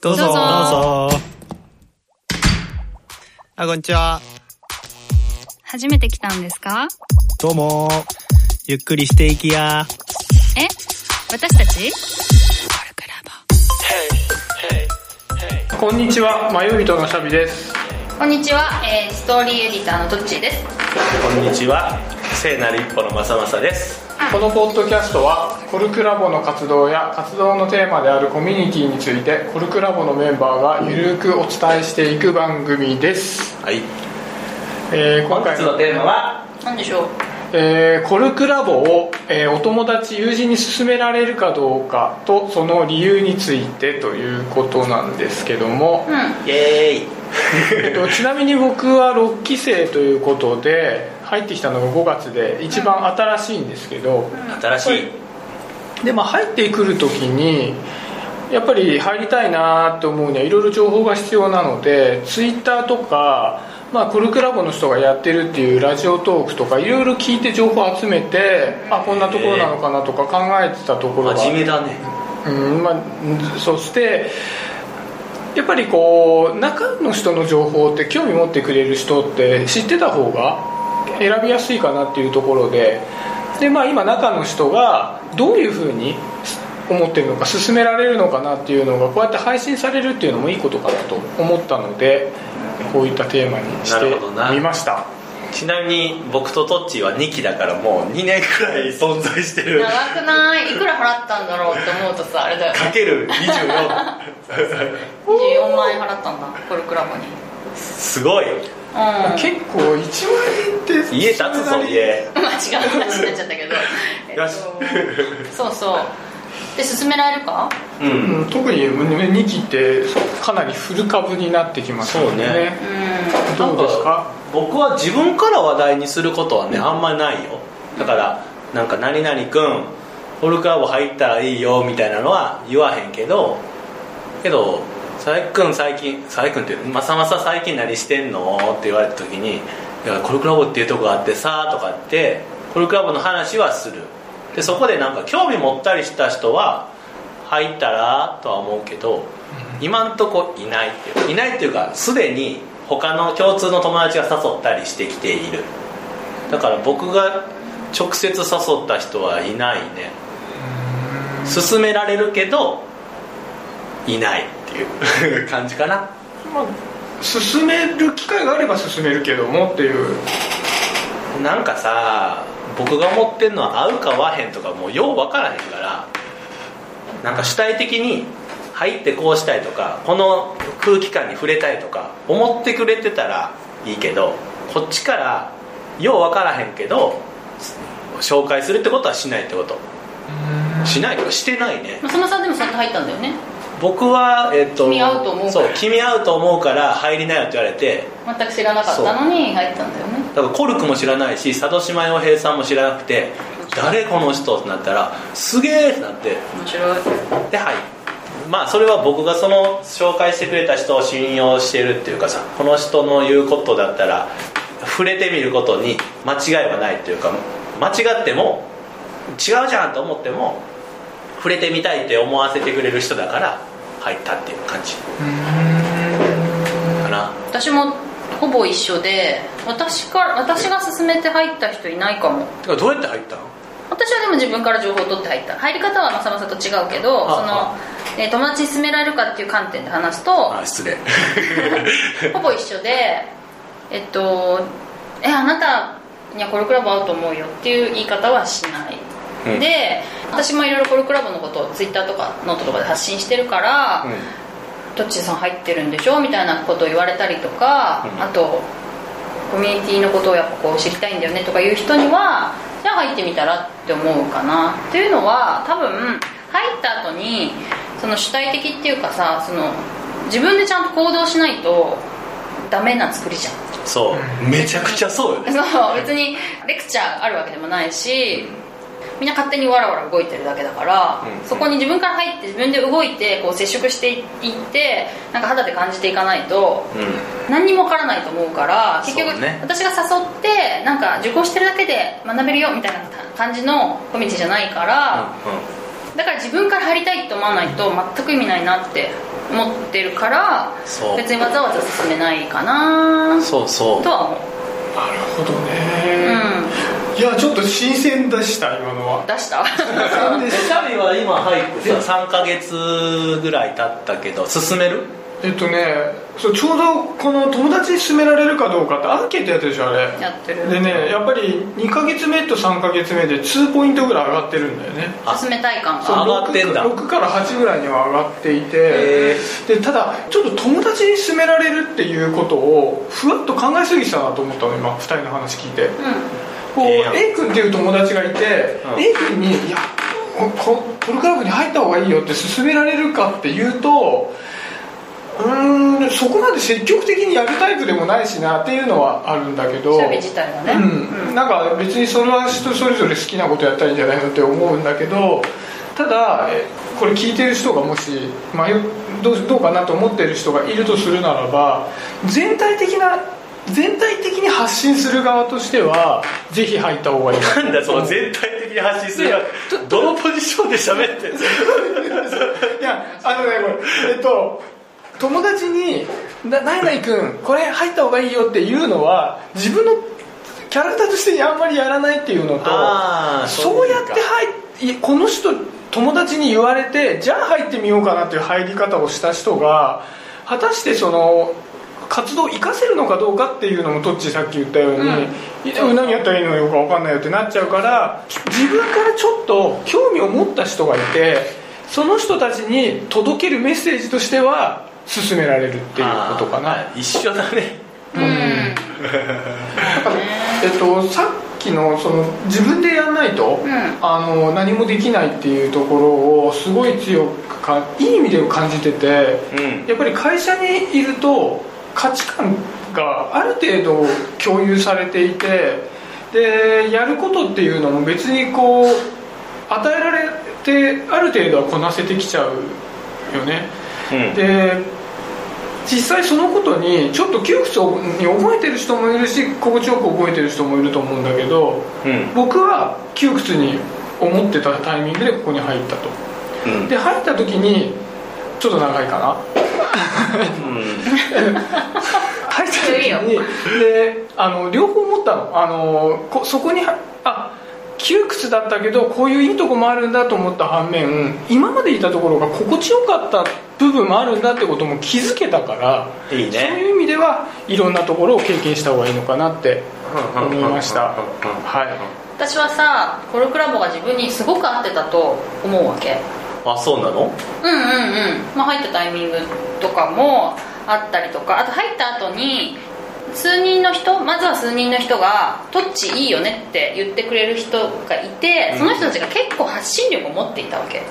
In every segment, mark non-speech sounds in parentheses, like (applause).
どうぞ。どうぞどうぞ。あ、こんにちは。初めて来たんですか？どうも。ゆっくりしていきや。え？私たち？こんにちは、迷い人のシャビです。こんにちは、えー、ストーリーエディターのトッチーですこんにちは聖なる一歩のまさまさですこのポッドキャストは、コルクラボの活動や活動のテーマであるコミュニティについて、コルクラボのメンバーがゆるくお伝えしていく番組です。はい。えー今回のテーマは？何でしょう？えーコルクラボを、えーお友達友人に勧められるかどうかとその理由についてということなんですけども、うん。イエーイ。えっと、ちなみに僕は6期生ということで入ってきたのが5月で一番新しいんですけど、新しい。でまあ入ってくる時にやっぱり入りたいなと思うにはいろいろ情報が必要なのでツイッターとか、まあ、コルクラボの人がやってるっていうラジオトークとかいろいろ聞いて情報集めてあこんなところなのかなとか考えてたところが。真面目だね。うんまあ、そしてやっぱりこう中の人の情報って興味持ってくれる人って知ってた方が選びやすいかなっていうところでで、まあ、今中の人がどういうふうに思ってるのか進められるのかなっていうのがこうやって配信されるっていうのもいいことかなと思ったのでこういったテーマにしてみました。ちなみに僕とトッチーは2期だからもう2年くらい存在してる。長くない？いくら払ったんだろうって思うとさあれだよかける24 24 (laughs) 万円払ったんだコルクラボに。すごいうん。結構1万円って家建つぞ家。まあ違う話になっちゃったけど、(laughs) えっとそうそう。で進められるか？ううん。ん特に2期ってかなりフル株になってきましたよね。そうね。うん。どうですか？僕は自分から話題にすることはねあんまりないよ。だからなんか「何々くんホルクラブ入ったらいいよ」みたいなのは言わへんけどけど「佐伯くん最近佐伯くんってまさまさ最近何してんの?」って言われた時に「いやコルクラボっていうとこがあってさ」とかってコルクラボの話はする。でそこでなんか興味持ったりした人は入ったらとは思うけど今んとこいない。っていういないっていうかすでに他の共通の友達が誘ったりしてきている。だから僕が直接誘った人はいないね。勧められるけどいないっていう感じかな。まあ進める機会があれば進めるけどもっていう。なんかさ僕が思ってんのは合うか合わへんとかもうよう分からへんからなんか主体的に入ってこうしたいとかこの空気感に触れたいとか思ってくれてたらいいけどこっちからよう分からへんけど紹介するってことはしないってこと。しないとかしてないね。まさまさんでもそんな入ったんだよね僕は、えっと君合うと思うから。そう君合うと思うから入りなよって言われて。全く知らなかったのに入ったんだよね。だからコルクも知らないし佐渡島洋平さんも知らなくて誰この人ってなったらすげえってなって。面白い。ではい。まあそれは僕がその紹介してくれた人を信用してるっていうかさこの人の言うことだったら触れてみることに間違いはないっていうか間違っても違うじゃんと思っても触れてみたいって思わせてくれる人だから入ったっていう感じ。かな。私もほぼ一緒で私から私が勧めて入った人いないかも。てかどうやって入ったの？私はでも自分から情報を取って入った。入り方はまさまさと違うけどあその、えー友達に勧められるかっていう観点で話すとあ失礼。(laughs) ほぼ一緒でえっと「えあなたにはコルクラボ合うと思うよ」っていう言い方はしない、うん。で私もいろいろコルクラボのことをツイッターとかノートとかで発信してるから、どっちさん入ってるんでしょみたいなことを言われたりとか、うん。あとコミュニティのことをやっぱこう知りたいんだよねとかいう人にはじゃあ入ってみたらって思うかな。っていうのは多分入った後にその主体的っていうかさその自分でちゃんと行動しないとダメな作りじゃん。そう。めちゃくちゃそうよね。そう別にレクチャーあるわけでもないしみんな勝手にわらわら動いてるだけだから、うん。そこに自分から入って自分で動いてこう接触していってなんか肌で感じていかないとうん。何にもわからないと思うから結局、ね。私が誘ってなんか受講してるだけで学べるよみたいな感じのコミュニティじゃないから、だから自分から入りたいと思わないと全く意味ないなって思ってるから別にわざわざ進めないかな。そうそう。とは思う。なるほどうね、んいやちょっと新鮮でした今のは。出した？シャビは今入ってさ3ヶ月ぐらい経ったけど進める？えっとねそうちょうどこの友達に勧められるかどうかってアンケートやってるでしょあれ。やってる。でねやっぱり2ヶ月目と3ヶ月目で2ポイントぐらい上がってるんだよね。あ進めたい感が。上がってんだ。6, 6から8ぐらいには上がっていへてでただちょっと友達に勧められるっていうことをふわっと考えすぎてたなと思ったの今2人の話聞いて。うこう A 君っていう友達がいて、うん。A 君に「いやここプロクラブに入った方がいいよ」って勧められるかっていうとうーんそこまで積極的にやるタイプでもないしなっていうのはあるんだけど。んシャビ自体はね。うん、なんか別にそれは人それぞれ好きなことやったらいいんじゃないのって思うんだけどただえこれ聞いてる人がもし迷うどうどうかなと思ってる人がいるとするならば全体的な全体的に発信する側としてはぜひ入った方がいいな。んだその全体的に発信するいやどのポジションで喋って (laughs) いやあのねこれえっと友達に「な何々君これ入った方がいいよ」っていうのは自分のキャラクターとしてあんまりやらないっていうのとそうやって入いこの人友達に言われてじゃあ入ってみようかなっていう入り方をした人が果たしてその活動を生かせるのかどうかっていうのもトッチさっき言ったように、いや何やったらいいのよく分かんないよってなっちゃうから自分からちょっと興味を持った人がいてその人たちに届けるメッセージとしては進められるっていうことかな。一緒だねうんえっと、さっきのその自分でやらないと、うんあの何もできないっていうところをすごい強くかいい意味で感じててうんやっぱり会社にいると価値観がある程度共有されていてでやることっていうのも別にこう与えられてある程度はこなせてきちゃうよね。うん。で実際そのことにちょっと窮屈に覚えてる人もいるし心地よく覚えてる人もいると思うんだけどうん。僕は窮屈に思ってたタイミングでここに入ったと。うん。で入った時にちょっと長いかな。うん入った時にであの両方思ったの。あのこそこにはあ窮屈だったけどこういういいとこもあるんだと思った反面今までいたところが心地よかった部分もあるんだってことも気づけたからいいね。そういう意味ではいろんなところを経験した方がいいのかなって思いました。はい。私はさコルクラボが自分にすごく合ってたと思うわけあそうなの？うんうんうん、まあ、入ったタイミングとかもあったりとか。あと入った後に数人の人まずは数人の人が「トッチいいよね」って言ってくれる人がいてその人たちが結構発信力を持っていたわけ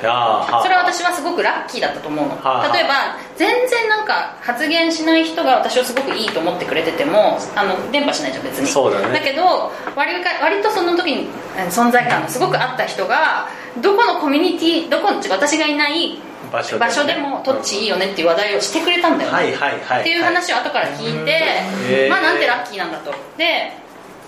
それは私はすごくラッキーだったと思うの。はあ例えば全然なんか発言しない人が私をすごくいいと思ってくれててもあの伝播しないじゃん別に。そうだね。だけど割か割とその時にえー存在感がすごくあった人がどこのコミュニティどこの私がいない場所でね。場所でもトッチいいよねっていう話題をしてくれたんだよね、はいはいはいっていう話を後から聞いて、まあなんてラッキーなんだと。で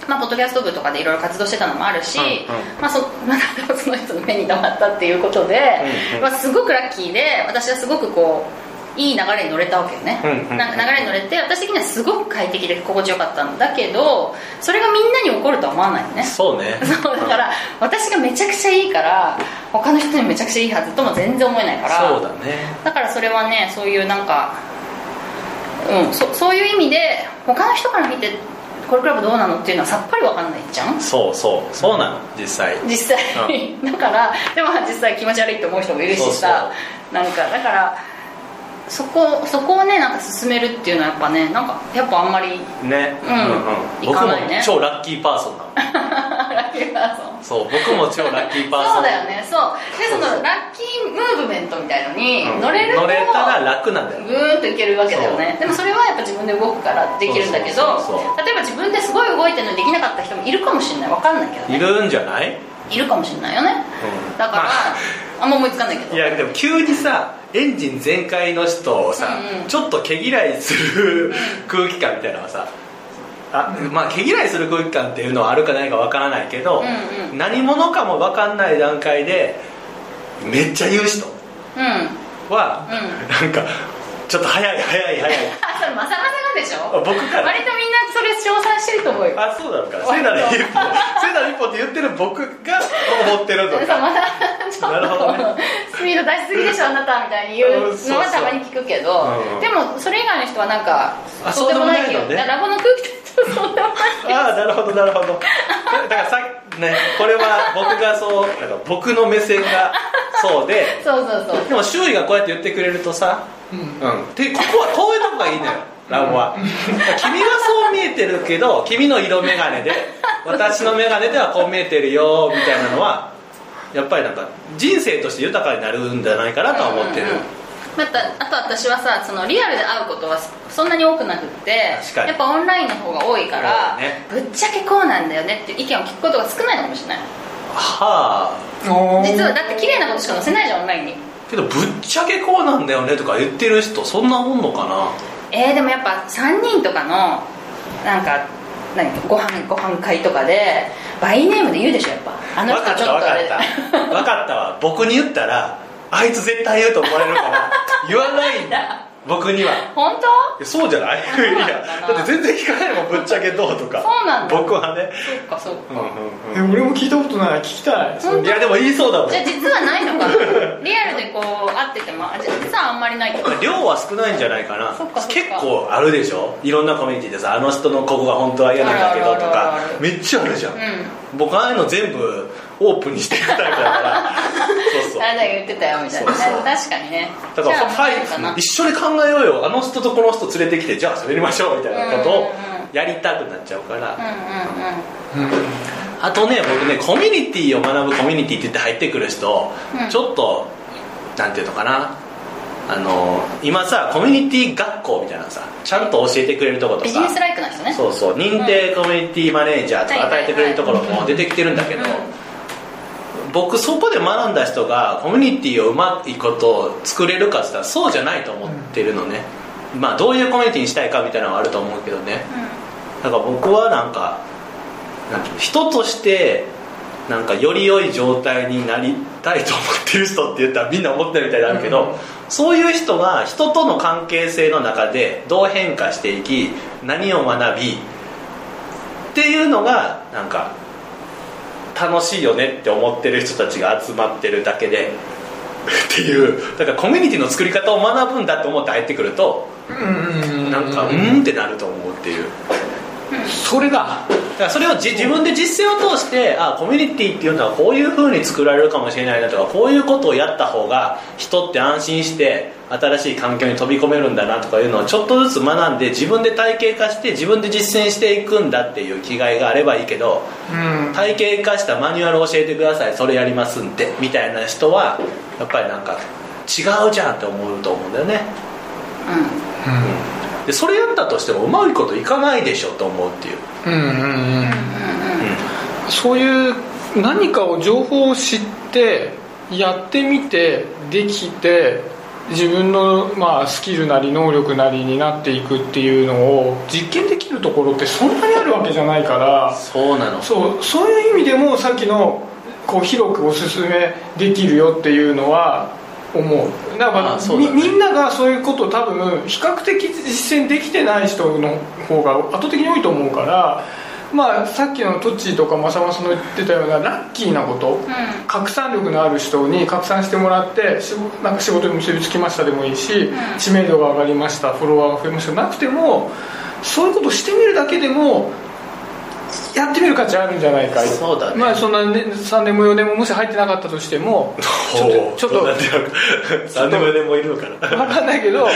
まあ、ポッドキャスト部とかでいろいろ活動してたのもあるし、うんうん。まあそ (laughs) まあ、その人の目に留まったっていうことで、うんうん。まあ、すごくラッキーで私はすごくこういい流れに乗れたわけよね、うんうんなんか流れに乗れて私的にはすごく快適で心地よかったんだけどそれがみんなに起こるとは思わないのね。そうね。(laughs) そうだから私がめちゃくちゃいいから他の人にめちゃくちゃいいはずとも全然思えないからそうだね。だからそれはねそういうなんかうんそそういう意味で他の人から見てコルクラブどうなのっていうのはさっぱりわかんないじゃん？そうそう。そうなの実際。実際、(laughs) だからでも実際気持ち悪いと思う人もいるしさ。なんかだからそこそこをねなんか進めるっていうのはやっぱねなんかやっぱあんまりね。うん。僕も行かないね。超ラッキーパーソンなの。(laughs) ラッキーパーソンそう僕も超ラッキーパーソン。そうだよね。そう。でそのラッキームーブメントみたいのにうん。乗れると、乗れたら楽なんだよぐーんといけるわけだよね。でもそれはやっぱ自分で動くからできるんだけど例えば自分ですごい動いてるのにできなかった人もいるかもしれない。わかんないけどね。いるんじゃない、いるかもしれないよね。うん。だから、まあんま思いつかないけど。いやでも急にさエンジン全開の人をさ、うんうん。ちょっと毛嫌いする空気感みたいなのはさあまあ毛嫌いする空気感っていうのはあるかないかわからないけど、うんうん。何者かもわかんない段階でめっちゃ言う人うん。は、なんかちょっと早い早い早い。(laughs) あそれまさまさがでしょ？僕から？割とみんなそれ称賛してると思うよ。あそうなのか聖なる一歩聖なる一歩って言ってる僕が思ってると。かまたちょなるほどね。スピード出しすぎでしょあなたみたいに言うのはたまに聞くけどうんうん。でもそれ以外の人はなんかあそうでもないけどそうでもないのねラボの空気ああなるほどなるほど。だからさねこれは僕がそうなんか僕の目線がそうでそうそうそう。でも周囲がこうやって言ってくれるとさ、うん。でここはこういうとこがいいのよラボは。君はそう見えてるけど君の色眼鏡で私の眼鏡ではこう見えてるよみたいなのはやっぱりなんか人生として豊かになるんじゃないかなとは思ってる、うんうんまたあと私はさそのリアルで会うことはそんなに多くなくって確かに。やっぱオンラインの方が多いから、ね。ぶっちゃけこうなんだよねって意見を聞くことが少ないのかもしれないはあ。実はだって綺麗なことしか載せないじゃんオンラインに。けどぶっちゃけこうなんだよねとか言ってる人そんなもんのかな？えー、でもやっぱ3人とかのなんか何？ご飯ご飯会とかでバイネームで言うでしょやっぱ。あの分かっ人ちょっとあれ。た分かった。分かったわ。僕に言ったらあいつ絶対言うと思われるから (laughs) 言わないんだ。僕には。本当？いやそうじゃない？いやなだって全然聞かないもんぶっちゃけどうとか。そうなんだ。僕はね。そっかそっか、え俺も聞いたことない。聞きたい。いやでも言いそうだもん。じゃあ実はないのかな？(laughs) リアルでこう会ってても。あじゃあ実はあんまりないってこと？量は少ないんじゃないかな。そっかそっか。結構あるでしょ？いろんなコミュニティでさあの人のここが本当は嫌なんだけどとか。めっちゃあるじゃん、うん。僕ああいうの全部オープンにしてるタイプだから言ってたよみたいな。ねそうそう。確かにねだからはい一緒に考えようよ。あの人とこの人連れてきてじゃあ滑りましょうみたいなことをやりたくなっちゃうから、あとね僕ねコミュニティを学ぶコミュニティって言って入ってくる人、うん。ちょっとなんていうのかな。あの今さコミュニティ学校みたいなのさちゃんと教えてくれるとことさ。ビジネスライクな人ね。そうそう。認定コミュニティマネージャーとか与えてくれるところも出てきてるんだけど、うん僕そこで学んだ人がコミュニティをうまいこと作れるかって言ったらそうじゃないと思ってるのね、まあどういうコミュニティにしたいかみたいなのはあると思うけどね。だから僕はなんかなんていうの人としてなんかより良い状態になりたいと思ってる人って言ったらみんな思ってるみたいになるけど、そういう人が人との関係性の中でどう変化していき何を学びっていうのがなんか楽しいよねって思ってる人たちが集まってるだけでっていうだからコミュニティの作り方を学ぶんだと思って入ってくるとうんなんかうーんってなると思うっていう。それだだからそれをじ自分で実践を通してあコミュニティっていうのはこういう風に作られるかもしれないなとかこういうことをやった方が人って安心して新しい環境に飛び込めるんだなとかいうのをちょっとずつ学んで自分で体系化して自分で実践していくんだっていう気概があればいいけどうん。体系化したマニュアルを教えてくださいそれやりますんでみたいな人はやっぱりなんか違うじゃんって思うと思うんだよねでそれやったとしてもうまいこといかないでしょと思うっていう。うん。うんうんうんそういう何かを情報を知ってやってみてできて自分の、まあ、スキルなり能力なりになっていくっていうのを実験できるところってそんなにあるわけじゃないから。そうなの。そうそういう意味でもさっきのこう広くおすすめできるよっていうのは思う。だからね。みみんながそういうことを多分比較的実践できてない人の方が圧倒的に多いと思うからまあさっきのトッチーとかマサマサの言ってたようなラッキーなこと、拡散力のある人に拡散してもらってしなんか仕事に結びつきましたでもいいし、知名度が上がりましたフォロワーが増えました。なくてもそういうことをしてみるだけでもやってみる価値あるんじゃないか。そうだね。まあそんな、ね、3年も4年ももし入ってなかったとしても (laughs) ちょっとちょっと3年も4年もいるのかな。分かんないけど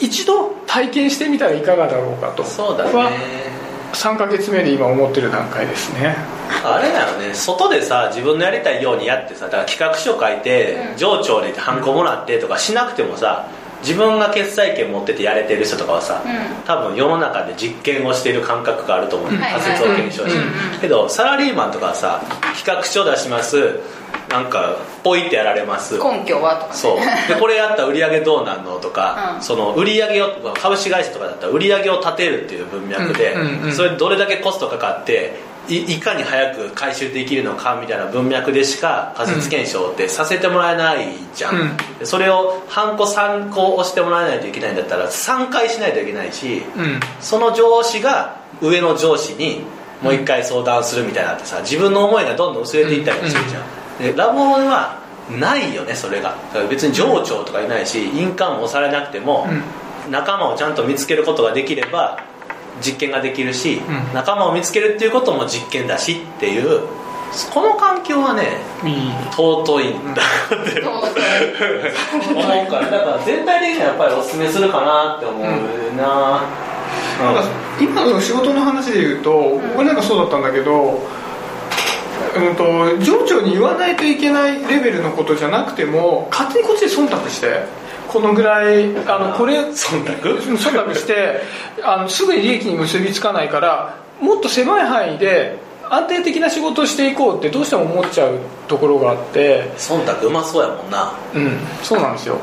一度体験してみたらいかがだろうかと。そうだはね3ヶ月目で今思ってる段階ですね。あれだよね。外でさ自分のやりたいようにやってさだから企画書書いて、上長にハンコもらってとかしなくてもさ自分が決裁権持っててやれてる人とかはさ、多分世の中で実験をしている感覚があると思う、うん仮説を検証して、けどサラリーマンとかはさ企画書出します。なんかポイってやられます。根拠はとかね。そう。でこれやったら売り上げどうなんのとか、うん。その売り上げを株式会社とかだったら売り上げを立てるっていう文脈で、うんうんうん。それどれだけコストかかっていいかに早く回収できるのかみたいな文脈でしか仮説検証ってさせてもらえないじゃん、うん。でそれを半個3個押してもらえないといけないんだったら3回しないといけないしうん。その上司が上の上司にもう一回相談するみたいなのってさ自分の思いがどんどん薄れていったりもするじゃん、でラボはないよねそれが。別に上長とかいないし印鑑も押されなくても、仲間をちゃんと見つけることができれば実験ができるし、うん。仲間を見つけるっていうことも実験だしっていうこの環境はね尊いんだって。思うから。だから全体的にはやっぱりおすすめするかなって思うな、うん。なんか今の仕事の話で言うと、俺なんかそうだったんだけど、うん、と上長に言わないといけないレベルのことじゃなくても勝手にこっちで忖度してこのぐらいあのこれ忖度？忖度してあのすぐに利益に結びつかないからもっと狭い範囲で安定的な仕事をしていこうってどうしても思っちゃうところがあって。忖度うまそうやもんな。うんそうなんですよ。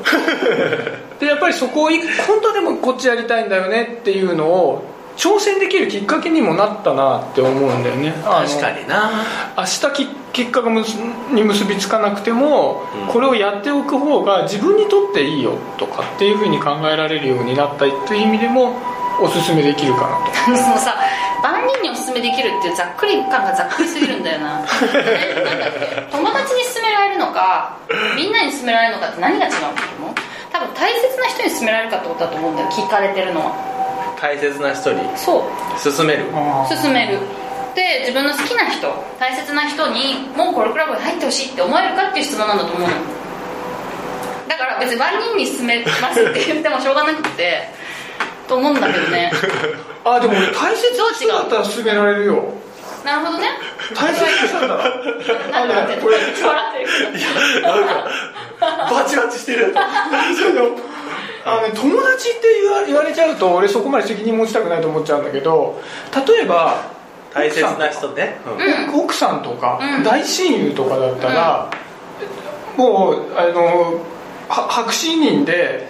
(laughs) でやっぱりそこをい本当はでもこっちやりたいんだよねっていうのを挑戦できるきっかけにもなったなって思うんだよね。確かにな。明日き結果がむすに結びつかなくても、うん。これをやっておく方が自分にとっていいよとかっていうふうに考えられるようになったという意味でもおすすめできるかなと。(laughs) そのさ万人におすすめできるっていうざっくり感がざっくりすぎるんだよな。(laughs) 友達に勧められるのかみんなに勧められるのかって何が違うんだと思う多分大切な人に勧められるかってことだと思うんだよ聞かれてるのは大切な人にそう。勧める。あ勧める。で自分の好きな人大切な人にもうこれクラブに入ってほしいって思えるかっていう質問なんだと思うの。だから別に万人に勧めますって言ってもしょうがなくてと思うんだけどね。(laughs) あでも俺大切な人だったら勧められるよ。なるほどね。大切な人だったら。(laughs) なんで笑ってるこれ笑ってる。けどなんかバチバチしてる (laughs) そうよあのね友達って言わ言われちゃうと俺そこまで責任持ちたくないと思っちゃうんだけど例えば大切な人ね、うん。うん。奥さんとか、うん。大親友とかだったら、もうあのは白紙人で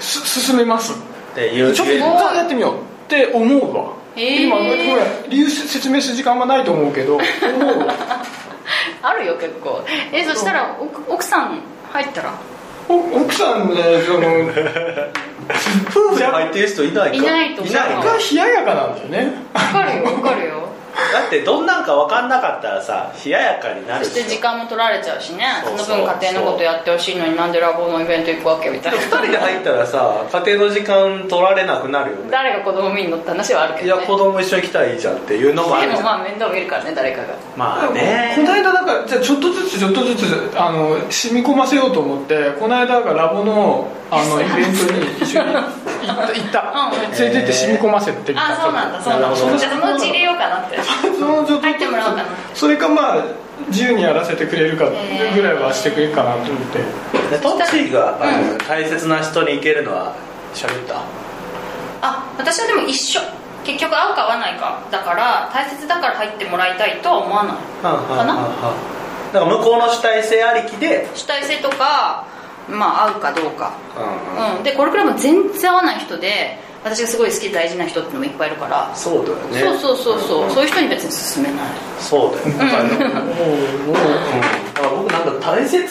す進めます。っていうちょっとやってみようって思うわ、へー。今ごめん理由説明する時間はないと思うけど思うわ。(laughs) あるよ結構。えそしたら奥奥さん入ったら？お奥さんねその夫婦で入ってる人いないか？いないと思う。いないかが冷ややかなんだよね。わかるよわかるよだってどんなんか分かんなかったらさ冷ややかになるそして時間も取られちゃうしね。そうそう。その分家庭のことやってほしいのになんでラボのイベント行くわけみたいな。2人で入ったらさ家庭の時間取られなくなるよね。誰が子供見んのって話はあるけいやどね子供一緒に来たらいいじゃんっていうのもあでるじゃん。もまあ面倒見るからね誰かが。まあね。この間だからじゃあちょっとずつちょっとずつあの染み込ませようと思ってこの間だからラボのあの (laughs) イベントに一緒に行った。行ったうん。連れてって染み込ませてみた。あそうなんだそうなんだ。じゃあそのうち入れようかなって。そのちょっと入ってもらおうかな。それかまあ自由にやらせてくれるかぐらいはしてくれるかなと思って。でトッチーが、うん。大切な人に行けるのは喋った？あ私はでも一緒。結局合うか合わないかだから大切だから入ってもらいたいとは思わないかなだから向こうの主体性ありきで、主体性とかまあ合うかどうか。うんうん。うん。でこれくらいも全然合わない人で私がすごい好きで大事な人っていうのもいっぱいいるから、そうだよね。そうそうそうそう、んそういう人に別に勧めない。そうだよね、だからねもうもうだから僕なんか大切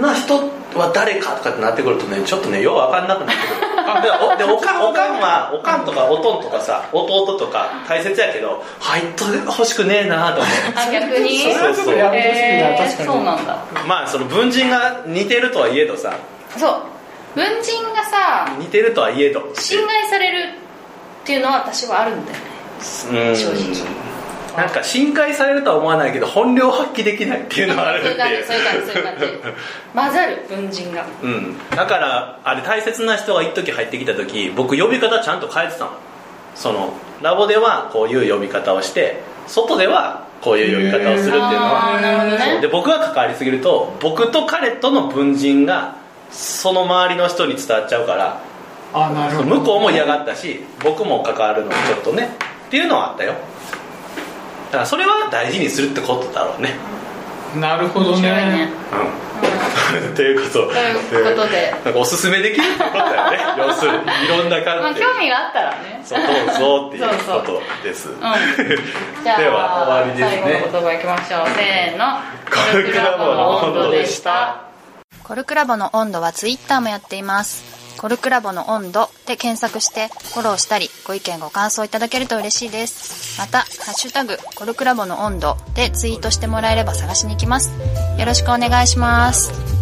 な人は誰かとかってなってくるとねちょっとねよう分かんなくなってくる。あでおでおかんおかんはおかんとかおとんとかさ弟とか大切やけど入っと欲しくねえなと思あ逆に？それはちょっとやめてほしいなえーそうなんだ。うまあその文人が似てるとはいえどさ。そう。文人がさ似てるとはいえど。侵害されるっていうのは私はあるんだよね。うん。正直なんか侵害されるとは思わないけど本領発揮できないっていうのはあるってそういう感じそういう感じ。そういう感じ。混ざる文人が。うん、だからあれ大切な人が一時入ってきた時僕呼び方ちゃんと変えてたの。そのラボではこういう呼び方をして外ではこういう呼び方をするっていうのは。あーなるほどね。で僕が関わりすぎると僕と彼との文人がその周りの人に伝わっちゃうからあなるほど。向こうも嫌がったし僕も関わるのにちょっとね。っていうのはあったよだからそれは大事にするってことだろうね。なるほどねね。うん。(laughs) っていうこと。ということで。なんかおすすめできるってことだよね。(laughs) 要するに。いろんなまあ観点興味があったらね。そうどうぞっていうことです。うん。(laughs) では終わりですね。最後の言葉いきましょう。せーの。コルクラボの温度でした。コルクラボの温度はツイッターもやっています。コルクラボの温度で検索してフォローしたりご意見ご感想いただけると嬉しいです。また、ハッシュタグコルクラボの温度でツイートしてもらえれば探しに行きます。よろしくお願いします。